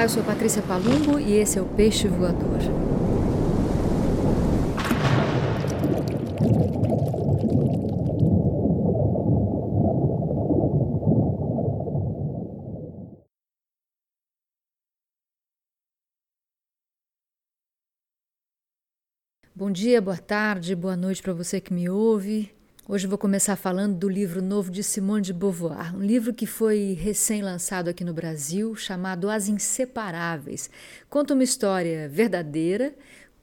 Olá, eu sou Patrícia Palumbo e esse é o Peixe Voador. Bom dia, boa tarde, boa noite para você que me ouve. Hoje vou começar falando do livro novo de Simone de Beauvoir, um livro que foi recém-lançado aqui no Brasil, chamado As Inseparáveis. Conta uma história verdadeira,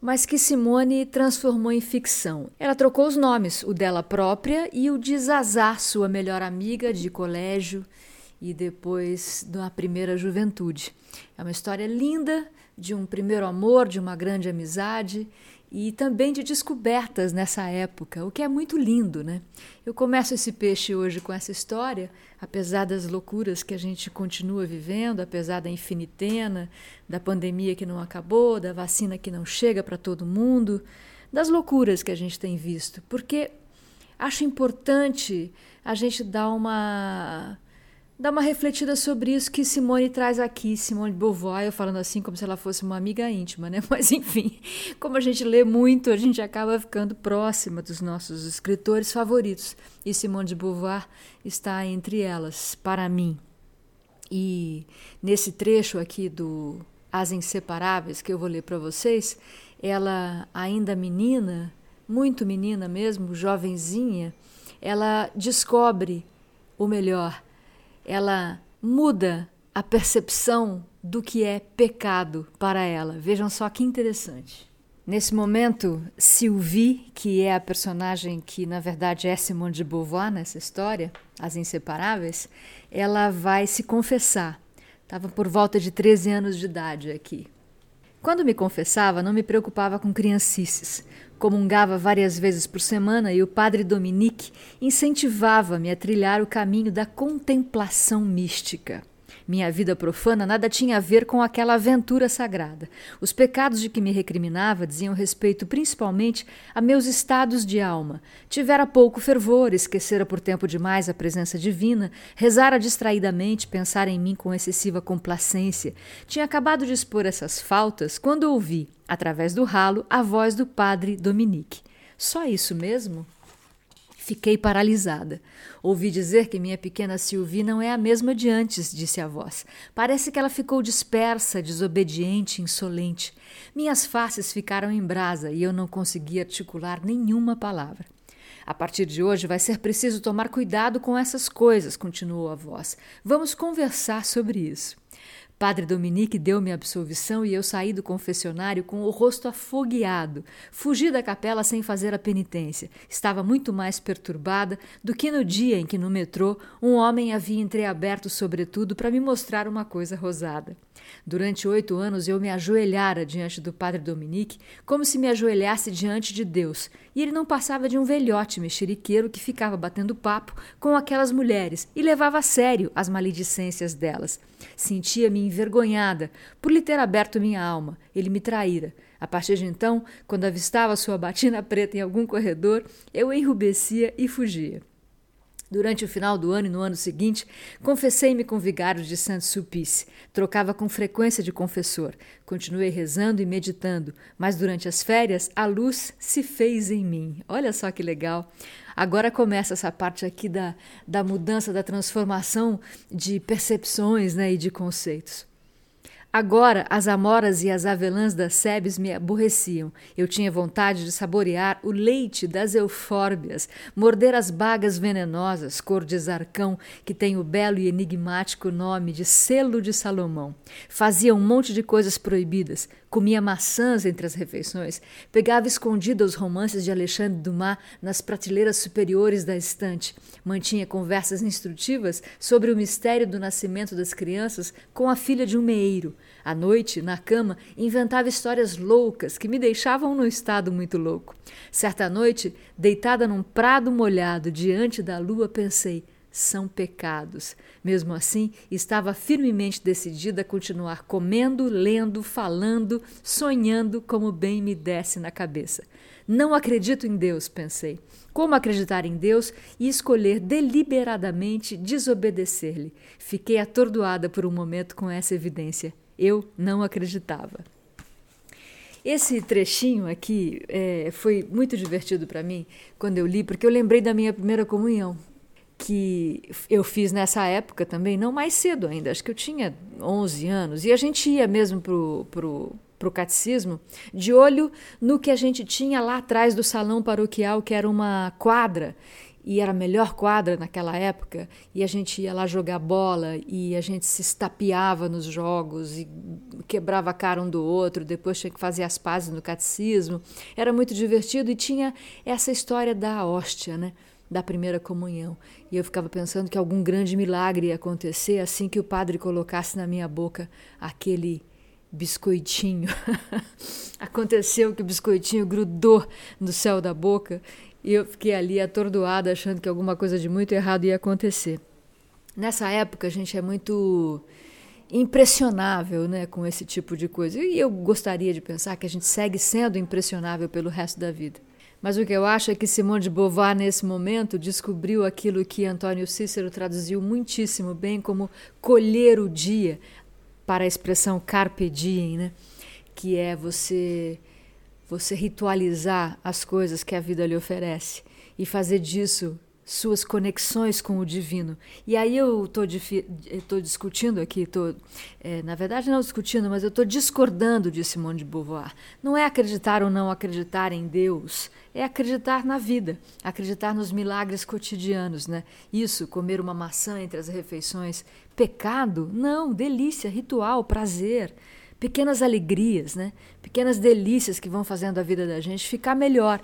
mas que Simone transformou em ficção. Ela trocou os nomes, o dela própria e o de Zazá, sua melhor amiga de colégio e depois da primeira juventude. É uma história linda de um primeiro amor, de uma grande amizade e também de descobertas nessa época, o que é muito lindo, né? Eu começo esse peixe hoje com essa história, apesar das loucuras que a gente continua vivendo, apesar da infinitena, da pandemia que não acabou, da vacina que não chega para todo mundo, das loucuras que a gente tem visto, porque acho importante a gente dar uma dar uma refletida sobre isso que Simone traz aqui, Simone de Beauvoir, eu falando assim como se ela fosse uma amiga íntima, né? Mas enfim, como a gente lê muito, a gente acaba ficando próxima dos nossos escritores favoritos. E Simone de Beauvoir está entre elas, para mim. E nesse trecho aqui do As Inseparáveis que eu vou ler para vocês, ela ainda menina, muito menina mesmo, jovenzinha, ela descobre o melhor ela muda a percepção do que é pecado para ela. Vejam só que interessante. Nesse momento, Sylvie, que é a personagem que na verdade é Simone de Beauvoir nessa história, As Inseparáveis, ela vai se confessar. Estava por volta de 13 anos de idade aqui. Quando me confessava, não me preocupava com criancices. Comungava várias vezes por semana e o padre Dominique incentivava-me a trilhar o caminho da contemplação mística. Minha vida profana nada tinha a ver com aquela aventura sagrada. Os pecados de que me recriminava diziam respeito principalmente a meus estados de alma. Tivera pouco fervor, esquecera por tempo demais a presença divina, rezara distraidamente, pensara em mim com excessiva complacência. Tinha acabado de expor essas faltas quando ouvi, através do ralo, a voz do padre Dominique. Só isso mesmo? Fiquei paralisada. Ouvi dizer que minha pequena Sylvie não é a mesma de antes, disse a voz. Parece que ela ficou dispersa, desobediente, insolente. Minhas faces ficaram em brasa e eu não consegui articular nenhuma palavra. A partir de hoje vai ser preciso tomar cuidado com essas coisas, continuou a voz. Vamos conversar sobre isso. Padre Dominique deu-me absolvição e eu saí do confessionário com o rosto afogueado. Fugi da capela sem fazer a penitência. Estava muito mais perturbada do que no dia em que no metrô um homem havia entreaberto sobretudo para me mostrar uma coisa rosada. Durante oito anos eu me ajoelhara diante do Padre Dominique como se me ajoelhasse diante de Deus, e ele não passava de um velhote mexeriqueiro que ficava batendo papo com aquelas mulheres e levava a sério as maledicências delas. Sentia-me envergonhada por lhe ter aberto minha alma. Ele me traíra. A partir de então, quando avistava sua batina preta em algum corredor, eu enrubescia e fugia. Durante o final do ano e no ano seguinte, confessei-me com vigário de Saint-Sulpice. Trocava com frequência de confessor. Continuei rezando e meditando, mas durante as férias a luz se fez em mim. Olha só que legal. Agora começa essa parte aqui da, da mudança, da transformação de percepções né, e de conceitos. Agora as amoras e as avelãs das sebes me aborreciam. Eu tinha vontade de saborear o leite das eufórbias, morder as bagas venenosas, cor de zarcão, que tem o belo e enigmático nome de selo de Salomão. Fazia um monte de coisas proibidas, comia maçãs entre as refeições, pegava escondida os romances de Alexandre Dumas nas prateleiras superiores da estante, mantinha conversas instrutivas sobre o mistério do nascimento das crianças com a filha de um meeiro. À noite, na cama, inventava histórias loucas que me deixavam num estado muito louco. Certa noite, deitada num prado molhado diante da lua, pensei: são pecados. Mesmo assim, estava firmemente decidida a continuar comendo, lendo, falando, sonhando como bem me desse na cabeça. Não acredito em Deus, pensei. Como acreditar em Deus e escolher deliberadamente desobedecer-lhe? Fiquei atordoada por um momento com essa evidência. Eu não acreditava. Esse trechinho aqui é, foi muito divertido para mim quando eu li, porque eu lembrei da minha primeira comunhão, que eu fiz nessa época também, não mais cedo ainda, acho que eu tinha 11 anos, e a gente ia mesmo pro, pro, pro catecismo de olho no que a gente tinha lá atrás do salão paroquial, que era uma quadra, e era a melhor quadra naquela época, e a gente ia lá jogar bola, e a gente se estapeava nos jogos, e quebrava a cara um do outro, depois tinha que fazer as pazes no catecismo. Era muito divertido e tinha essa história da hóstia, né? da primeira comunhão. E eu ficava pensando que algum grande milagre ia acontecer assim que o padre colocasse na minha boca aquele biscoitinho. Aconteceu que o biscoitinho grudou no céu da boca e eu fiquei ali atordoada, achando que alguma coisa de muito errado ia acontecer. Nessa época, a gente é muito impressionável né, com esse tipo de coisa. E eu gostaria de pensar que a gente segue sendo impressionável pelo resto da vida. Mas o que eu acho é que Simone de Beauvoir, nesse momento, descobriu aquilo que Antônio Cícero traduziu muitíssimo bem como colher o dia, para a expressão carpe diem, né? que é você você ritualizar as coisas que a vida lhe oferece e fazer disso suas conexões com o divino. E aí eu estou discutindo aqui, tô, é, na verdade não discutindo, mas eu estou discordando de Simone de Beauvoir. Não é acreditar ou não acreditar em Deus, é acreditar na vida, acreditar nos milagres cotidianos, né? Isso, comer uma maçã entre as refeições, pecado? Não, delícia, ritual, prazer pequenas alegrias, né? pequenas delícias que vão fazendo a vida da gente ficar melhor.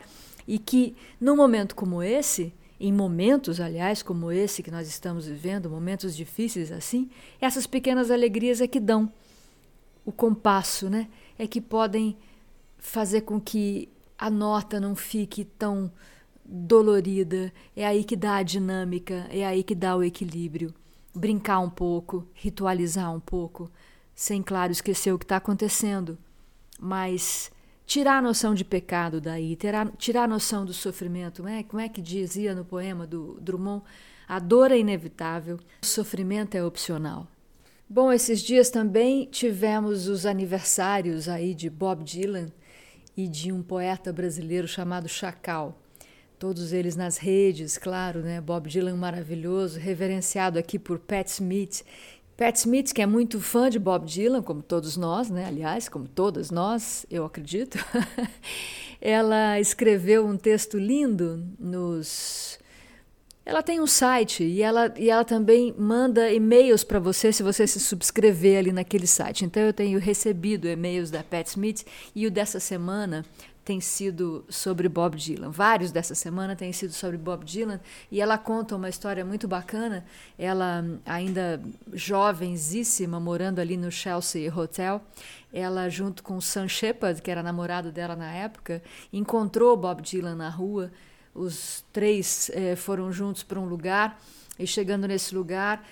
E que num momento como esse, em momentos, aliás, como esse que nós estamos vivendo, momentos difíceis assim, essas pequenas alegrias é que dão o compasso, né? É que podem fazer com que a nota não fique tão dolorida. É aí que dá a dinâmica, é aí que dá o equilíbrio. Brincar um pouco, ritualizar um pouco, sem, claro, esquecer o que está acontecendo, mas tirar a noção de pecado daí, tirar, tirar a noção do sofrimento. Né? Como é que dizia no poema do Drummond? A dor é inevitável, o sofrimento é opcional. Bom, esses dias também tivemos os aniversários aí de Bob Dylan e de um poeta brasileiro chamado Chacal. Todos eles nas redes, claro, né? Bob Dylan maravilhoso, reverenciado aqui por Pat Smith Pat Smith, que é muito fã de Bob Dylan, como todos nós, né? aliás, como todas nós, eu acredito, ela escreveu um texto lindo nos. Ela tem um site e ela, e ela também manda e-mails para você se você se subscrever ali naquele site. Então eu tenho recebido e-mails da Pat Smith e o dessa semana tem sido sobre Bob Dylan. Vários dessa semana têm sido sobre Bob Dylan e ela conta uma história muito bacana. Ela, ainda jovenzíssima, morando ali no Chelsea Hotel, ela, junto com Sam Shepard, que era namorado dela na época, encontrou Bob Dylan na rua. Os três eh, foram juntos para um lugar e, chegando nesse lugar,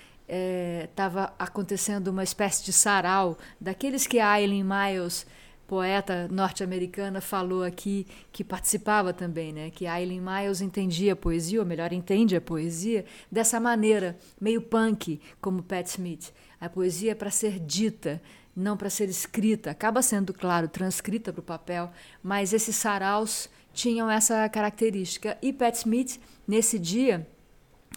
estava eh, acontecendo uma espécie de sarau, daqueles que a Eileen Miles poeta norte-americana falou aqui que participava também, né? Que Eileen Miles entendia a poesia, ou melhor, entende a poesia dessa maneira, meio punk, como Pat Smith. A poesia é para ser dita, não para ser escrita. Acaba sendo, claro, transcrita para o papel, mas esses saraus tinham essa característica. E Pat Smith, nesse dia,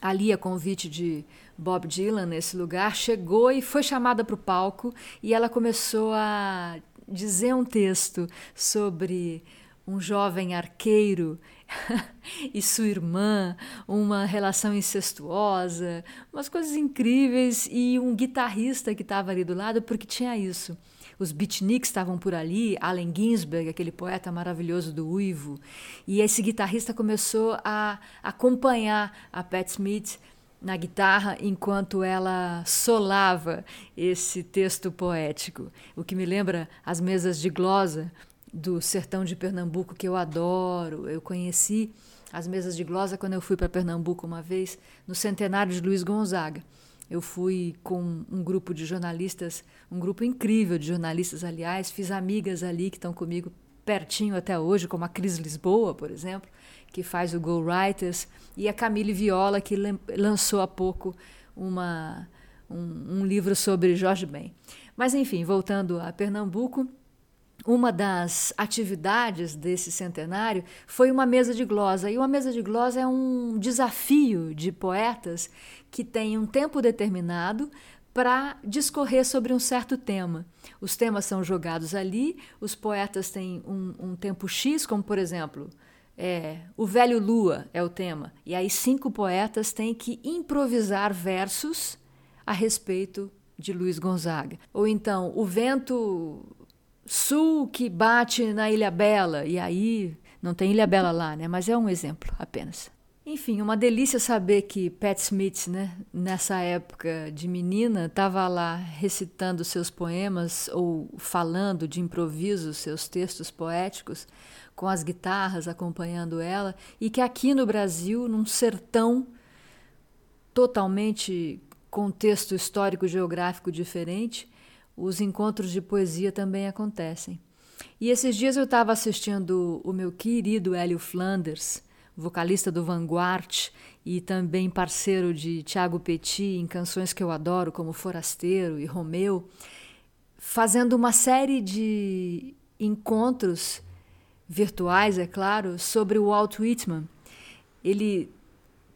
ali a convite de Bob Dylan, nesse lugar, chegou e foi chamada para o palco e ela começou a dizer um texto sobre um jovem arqueiro e sua irmã, uma relação incestuosa, umas coisas incríveis e um guitarrista que estava ali do lado, porque tinha isso. Os beatniks estavam por ali, Allen Ginsberg, aquele poeta maravilhoso do Uivo, e esse guitarrista começou a acompanhar a Pat Smith na guitarra enquanto ela solava esse texto poético, o que me lembra as mesas de glosa do sertão de Pernambuco que eu adoro. Eu conheci as mesas de glosa quando eu fui para Pernambuco uma vez no centenário de Luiz Gonzaga. Eu fui com um grupo de jornalistas, um grupo incrível de jornalistas, aliás, fiz amigas ali que estão comigo pertinho até hoje, como a Cris Lisboa, por exemplo que faz o Go Writers, e a Camille Viola, que lançou há pouco uma, um, um livro sobre Jorge Ben. Mas enfim, voltando a Pernambuco, uma das atividades desse centenário foi uma mesa de glosa. E uma mesa de glosa é um desafio de poetas que tem um tempo determinado para discorrer sobre um certo tema. Os temas são jogados ali, os poetas têm um, um tempo X, como por exemplo, é, o Velho Lua é o tema, e aí cinco poetas têm que improvisar versos a respeito de Luiz Gonzaga. Ou então, o vento sul que bate na Ilha Bela, e aí não tem Ilha Bela lá, né? Mas é um exemplo apenas. Enfim, uma delícia saber que Pat Smith, né, nessa época de menina, estava lá recitando seus poemas ou falando de improviso seus textos poéticos, com as guitarras acompanhando ela, e que aqui no Brasil, num sertão totalmente contexto histórico-geográfico diferente, os encontros de poesia também acontecem. E esses dias eu estava assistindo o meu querido Hélio Flanders, vocalista do Vanguard e também parceiro de Tiago Petit em canções que eu adoro, como Forasteiro e Romeu, fazendo uma série de encontros virtuais, é claro, sobre o Walt Whitman. Ele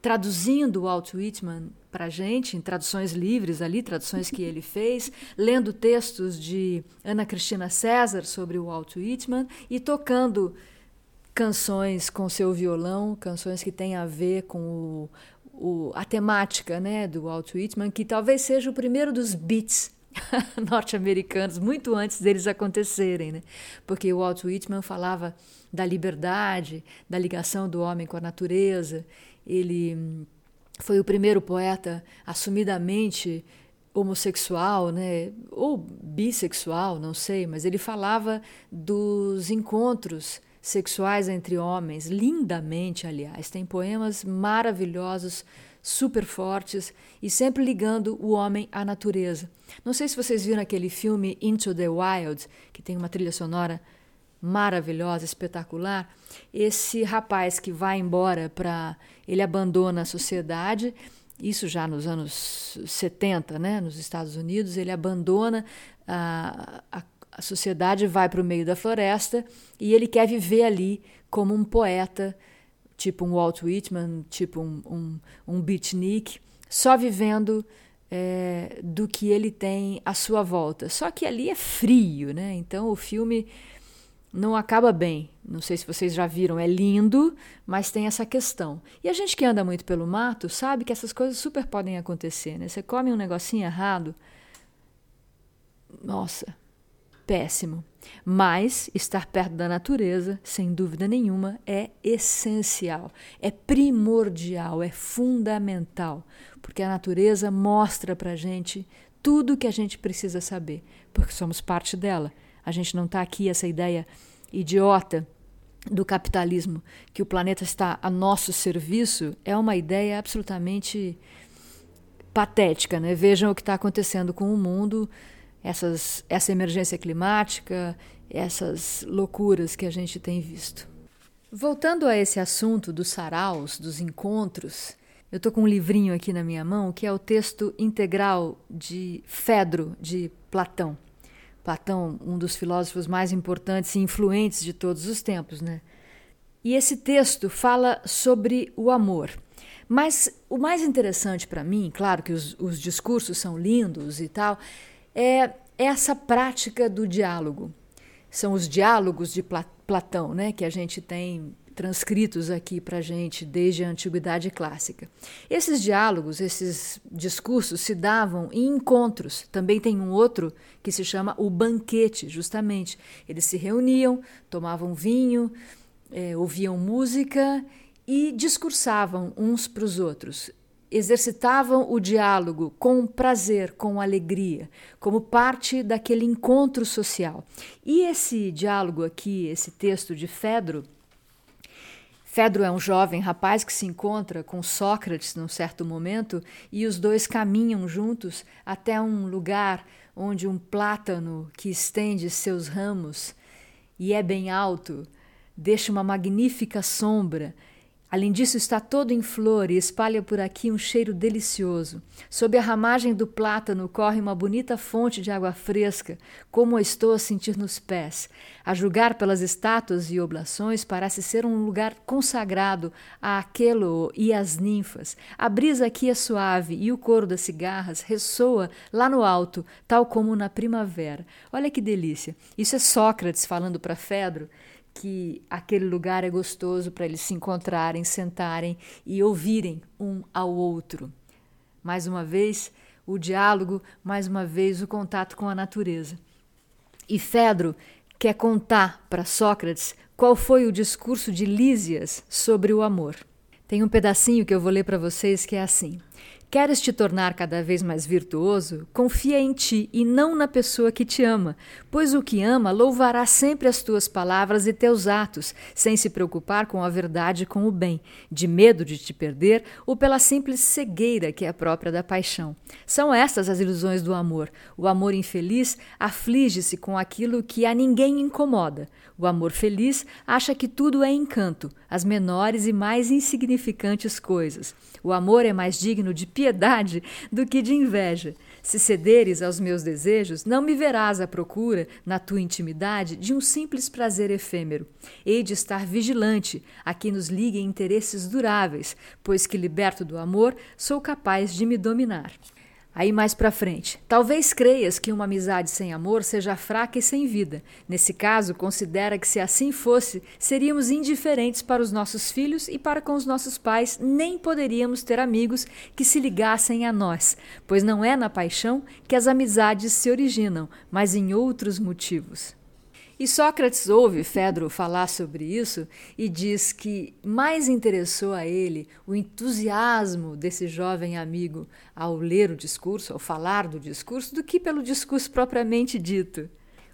traduzindo o Walt Whitman para a gente, em traduções livres ali, traduções que ele fez, lendo textos de Ana Cristina César sobre o Walt Whitman e tocando canções com seu violão, canções que têm a ver com o, o, a temática né, do Walt Whitman, que talvez seja o primeiro dos beats norte-americanos, muito antes deles acontecerem, né? porque o Walt Whitman falava da liberdade, da ligação do homem com a natureza, ele foi o primeiro poeta assumidamente homossexual, né, ou bissexual, não sei, mas ele falava dos encontros sexuais entre homens, lindamente, aliás. Tem poemas maravilhosos, super fortes e sempre ligando o homem à natureza. Não sei se vocês viram aquele filme Into the Wild, que tem uma trilha sonora maravilhosa, espetacular. Esse rapaz que vai embora para. Ele abandona a sociedade, isso já nos anos 70, né, nos Estados Unidos, ele abandona a, a a sociedade vai para o meio da floresta e ele quer viver ali como um poeta, tipo um Walt Whitman, tipo um, um, um beatnik, só vivendo é, do que ele tem à sua volta. Só que ali é frio, né? Então o filme não acaba bem. Não sei se vocês já viram, é lindo, mas tem essa questão. E a gente que anda muito pelo mato sabe que essas coisas super podem acontecer, né? Você come um negocinho errado, nossa, péssimo. Mas estar perto da natureza, sem dúvida nenhuma, é essencial, é primordial, é fundamental, porque a natureza mostra para a gente tudo o que a gente precisa saber, porque somos parte dela. A gente não está aqui essa ideia idiota do capitalismo, que o planeta está a nosso serviço, é uma ideia absolutamente patética. Né? Vejam o que está acontecendo com o mundo essas, essa emergência climática, essas loucuras que a gente tem visto. Voltando a esse assunto dos saraus, dos encontros, eu estou com um livrinho aqui na minha mão que é o texto integral de Fedro, de Platão. Platão, um dos filósofos mais importantes e influentes de todos os tempos, né? E esse texto fala sobre o amor. Mas o mais interessante para mim, claro que os, os discursos são lindos e tal, é essa prática do diálogo. São os diálogos de Platão, né, que a gente tem transcritos aqui para a gente desde a antiguidade clássica. Esses diálogos, esses discursos se davam em encontros. Também tem um outro que se chama o banquete, justamente. Eles se reuniam, tomavam vinho, é, ouviam música e discursavam uns para os outros exercitavam o diálogo com prazer, com alegria, como parte daquele encontro social. E esse diálogo aqui, esse texto de Fedro, Fedro é um jovem rapaz que se encontra com Sócrates num certo momento e os dois caminham juntos até um lugar onde um plátano que estende seus ramos e é bem alto deixa uma magnífica sombra Além disso, está todo em flor e espalha por aqui um cheiro delicioso. Sob a ramagem do plátano corre uma bonita fonte de água fresca, como a estou a sentir nos pés. A julgar pelas estátuas e oblações, parece ser um lugar consagrado a Aquelo e às ninfas. A brisa aqui é suave e o coro das cigarras ressoa lá no alto, tal como na primavera. Olha que delícia! Isso é Sócrates falando para Fedro que aquele lugar é gostoso para eles se encontrarem, sentarem e ouvirem um ao outro. Mais uma vez, o diálogo, mais uma vez, o contato com a natureza. E Fedro quer contar para Sócrates qual foi o discurso de Lísias sobre o amor. Tem um pedacinho que eu vou ler para vocês que é assim: Queres te tornar cada vez mais virtuoso? Confia em ti e não na pessoa que te ama, pois o que ama louvará sempre as tuas palavras e teus atos, sem se preocupar com a verdade e com o bem, de medo de te perder ou pela simples cegueira que é própria da paixão. São estas as ilusões do amor. O amor infeliz aflige-se com aquilo que a ninguém incomoda. O amor feliz acha que tudo é encanto, as menores e mais insignificantes coisas. O amor é mais digno de piedade do que de inveja. Se cederes aos meus desejos, não me verás à procura, na tua intimidade, de um simples prazer efêmero. Hei de estar vigilante a quem nos liguem interesses duráveis, pois que, liberto do amor, sou capaz de me dominar. Aí mais para frente. Talvez creias que uma amizade sem amor seja fraca e sem vida. Nesse caso, considera que se assim fosse, seríamos indiferentes para os nossos filhos e para com os nossos pais, nem poderíamos ter amigos que se ligassem a nós, pois não é na paixão que as amizades se originam, mas em outros motivos. E Sócrates ouve Fedro falar sobre isso e diz que mais interessou a ele o entusiasmo desse jovem amigo ao ler o discurso, ao falar do discurso, do que pelo discurso propriamente dito.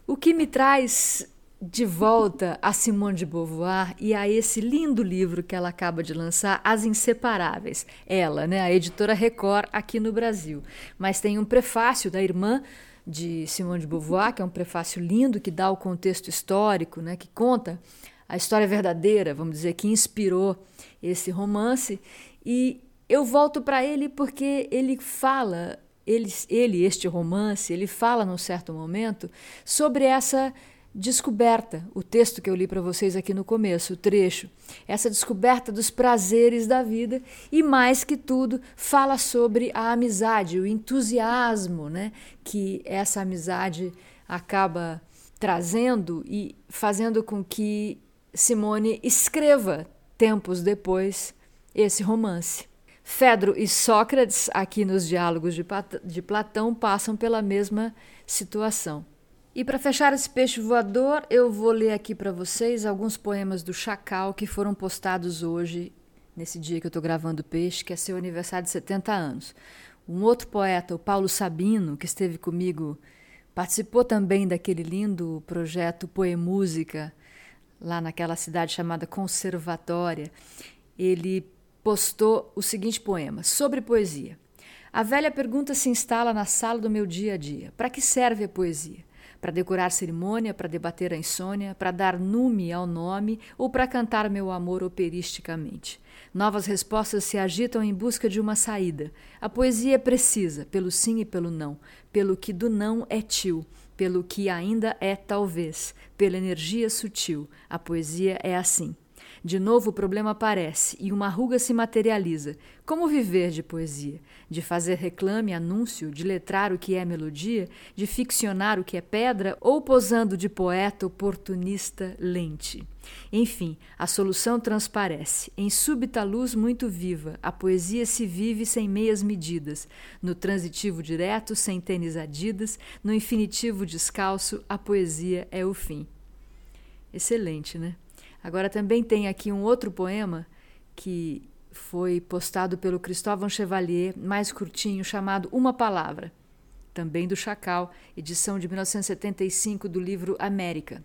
O que me traz de volta a Simone de Beauvoir e a esse lindo livro que ela acaba de lançar, As Inseparáveis. Ela, né, a editora Record aqui no Brasil. Mas tem um prefácio da irmã de Simone de Beauvoir, que é um prefácio lindo que dá o contexto histórico, né, que conta a história verdadeira, vamos dizer, que inspirou esse romance. E eu volto para ele porque ele fala, ele, ele, este romance, ele fala num certo momento sobre essa descoberta, o texto que eu li para vocês aqui no começo, o trecho, essa descoberta dos prazeres da vida e mais que tudo fala sobre a amizade, o entusiasmo, né, que essa amizade acaba trazendo e fazendo com que Simone escreva tempos depois esse romance. Fedro e Sócrates, aqui nos diálogos de Platão, passam pela mesma situação. E para fechar esse peixe voador, eu vou ler aqui para vocês alguns poemas do Chacal que foram postados hoje, nesse dia que eu estou gravando o peixe, que é seu aniversário de 70 anos. Um outro poeta, o Paulo Sabino, que esteve comigo, participou também daquele lindo projeto Poemúsica, lá naquela cidade chamada Conservatória. Ele postou o seguinte poema sobre poesia. A velha pergunta se instala na sala do meu dia a dia: para que serve a poesia? Para decorar cerimônia, para debater a insônia, para dar nume ao nome ou para cantar meu amor operisticamente. Novas respostas se agitam em busca de uma saída. A poesia é precisa, pelo sim e pelo não, pelo que do não é tio, pelo que ainda é talvez, pela energia sutil. A poesia é assim. De novo o problema aparece e uma ruga se materializa. Como viver de poesia? De fazer reclame, anúncio, de letrar o que é melodia, de ficcionar o que é pedra ou posando de poeta oportunista lente? Enfim, a solução transparece. Em súbita luz muito viva, a poesia se vive sem meias medidas. No transitivo direto, sem tênis adidas, no infinitivo descalço, a poesia é o fim. Excelente, né? Agora também tem aqui um outro poema que foi postado pelo Cristóvão Chevalier, mais curtinho, chamado Uma Palavra, também do Chacal, edição de 1975 do livro América.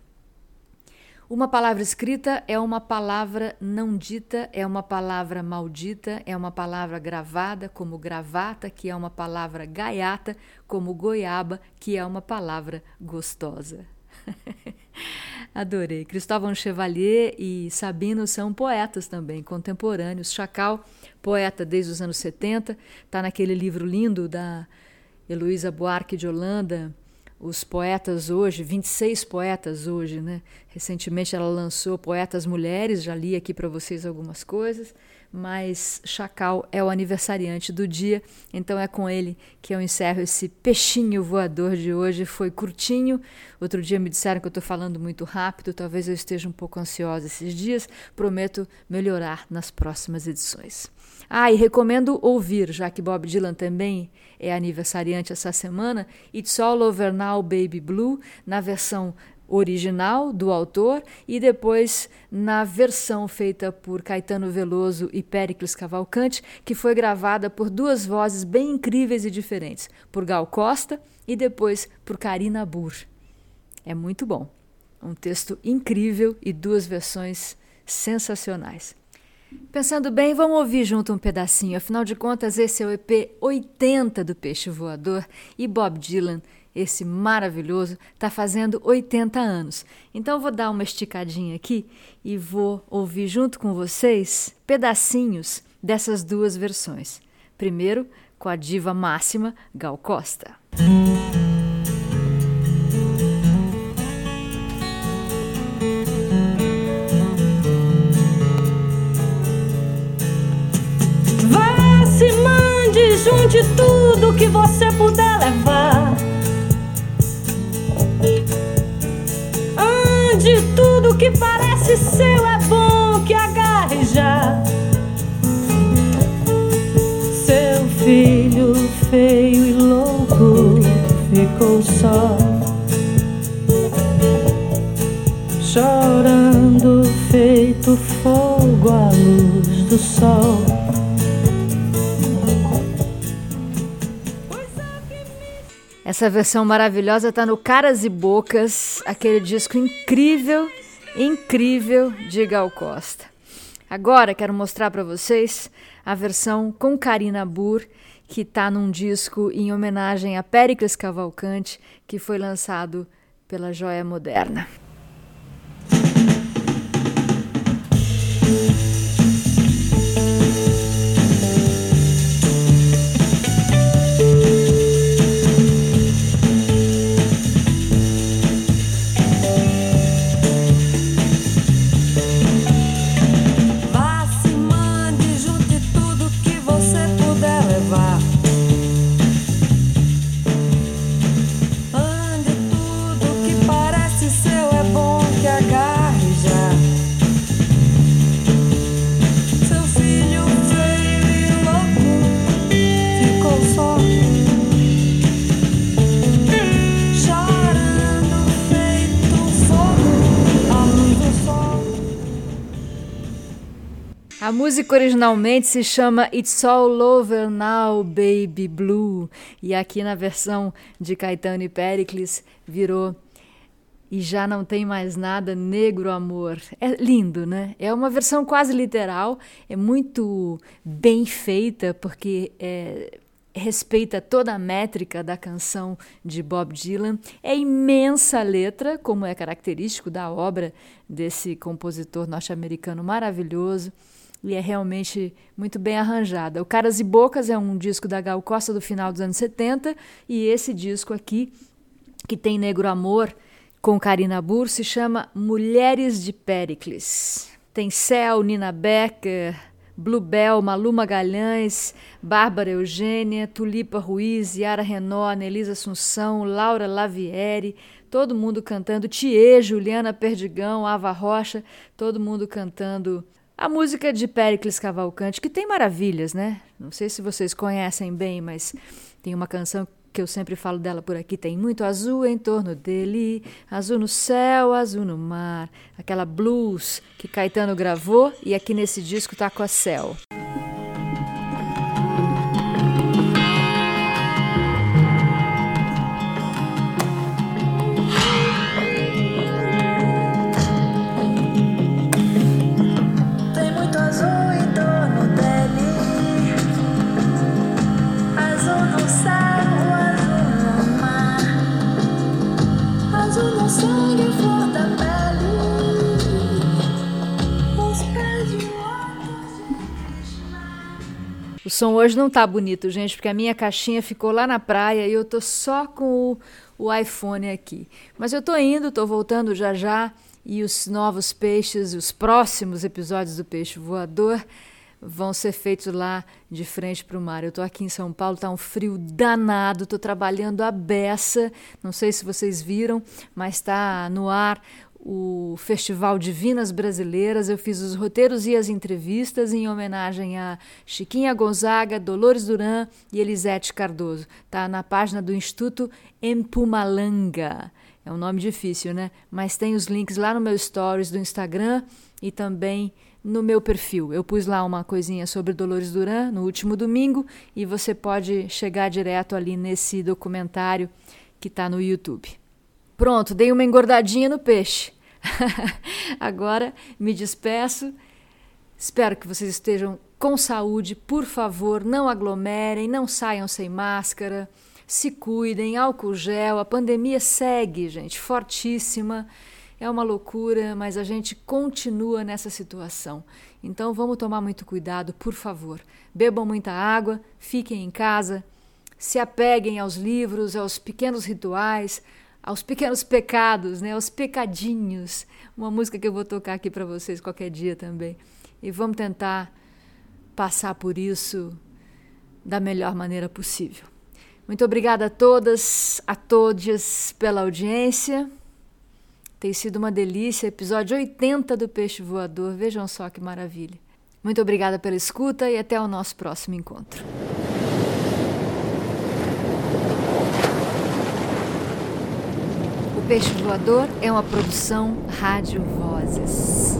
Uma palavra escrita é uma palavra não dita, é uma palavra maldita, é uma palavra gravada, como gravata, que é uma palavra gaiata, como goiaba, que é uma palavra gostosa. Adorei. Cristóvão Chevalier e Sabino são poetas também, contemporâneos. Chacal, poeta desde os anos 70, está naquele livro lindo da Heloísa Buarque de Holanda, os poetas hoje, 26 poetas hoje, né? Recentemente ela lançou Poetas Mulheres, já li aqui para vocês algumas coisas, mas Chacal é o aniversariante do dia, então é com ele que eu encerro esse peixinho voador de hoje. Foi curtinho, outro dia me disseram que eu estou falando muito rápido, talvez eu esteja um pouco ansiosa esses dias, prometo melhorar nas próximas edições. Ah, e recomendo ouvir, já que Bob Dylan também é aniversariante essa semana, It's All Over Now Baby Blue, na versão original do autor e depois na versão feita por Caetano Veloso e Péricles Cavalcante, que foi gravada por duas vozes bem incríveis e diferentes, por Gal Costa e depois por Karina Burr. É muito bom. Um texto incrível e duas versões sensacionais. Pensando bem, vamos ouvir junto um pedacinho. Afinal de contas, esse é o EP 80 do Peixe Voador e Bob Dylan, esse maravilhoso, está fazendo 80 anos. Então vou dar uma esticadinha aqui e vou ouvir junto com vocês pedacinhos dessas duas versões. Primeiro, com a diva máxima Gal Costa. junte tudo que você puder que parece seu, é bom que agarre já. Seu filho feio e louco ficou só. Chorando, feito fogo à luz do sol. Essa versão maravilhosa está no Caras e Bocas, aquele disco incrível, incrível de Gal Costa. Agora quero mostrar para vocês a versão com Karina Burr, que está num disco em homenagem a Péricles Cavalcante, que foi lançado pela Joia Moderna. Música originalmente se chama It's All Over Now, Baby Blue, e aqui na versão de Caetano e Pericles virou E já não tem mais nada, negro amor. É lindo, né? É uma versão quase literal, é muito bem feita, porque é, respeita toda a métrica da canção de Bob Dylan. É imensa letra, como é característico da obra desse compositor norte-americano maravilhoso e é realmente muito bem arranjada. O Caras e Bocas é um disco da Gal Costa do final dos anos 70 e esse disco aqui, que tem Negro Amor, com Karina Burr, se chama Mulheres de Pericles. Tem Céu, Nina Becker, Bluebell, Malu Magalhães, Bárbara Eugênia, Tulipa Ruiz, Yara Renó, Nelisa Assunção, Laura Lavieri, todo mundo cantando, Thier, Juliana Perdigão, Ava Rocha, todo mundo cantando a música de Pericles Cavalcante, que tem maravilhas, né? Não sei se vocês conhecem bem, mas tem uma canção que eu sempre falo dela por aqui, tem muito azul em torno dele, azul no céu, azul no mar, aquela blues que Caetano gravou e aqui nesse disco tá com a Céu. Som hoje não tá bonito, gente, porque a minha caixinha ficou lá na praia e eu tô só com o, o iPhone aqui. Mas eu tô indo, tô voltando já já e os novos peixes, os próximos episódios do Peixe Voador vão ser feitos lá de frente para o mar. Eu estou aqui em São Paulo, está um frio danado, estou trabalhando a beça. Não sei se vocês viram, mas está no ar o Festival Divinas Brasileiras. Eu fiz os roteiros e as entrevistas em homenagem a Chiquinha Gonzaga, Dolores Duran e Elisete Cardoso. Está na página do Instituto Empumalanga. É um nome difícil, né? Mas tem os links lá no meu stories do Instagram e também no meu perfil. Eu pus lá uma coisinha sobre Dolores Duran no último domingo e você pode chegar direto ali nesse documentário que está no YouTube. Pronto, dei uma engordadinha no peixe. Agora me despeço. Espero que vocês estejam com saúde. Por favor, não aglomerem, não saiam sem máscara. Se cuidem, álcool gel. A pandemia segue, gente, fortíssima. É uma loucura, mas a gente continua nessa situação. Então vamos tomar muito cuidado, por favor. Bebam muita água, fiquem em casa, se apeguem aos livros, aos pequenos rituais, aos pequenos pecados, né, aos pecadinhos. Uma música que eu vou tocar aqui para vocês qualquer dia também. E vamos tentar passar por isso da melhor maneira possível. Muito obrigada a todas, a todos pela audiência. Tem sido uma delícia. Episódio 80 do Peixe Voador. Vejam só que maravilha. Muito obrigada pela escuta e até o nosso próximo encontro. Peixe Voador é uma produção Rádio Vozes.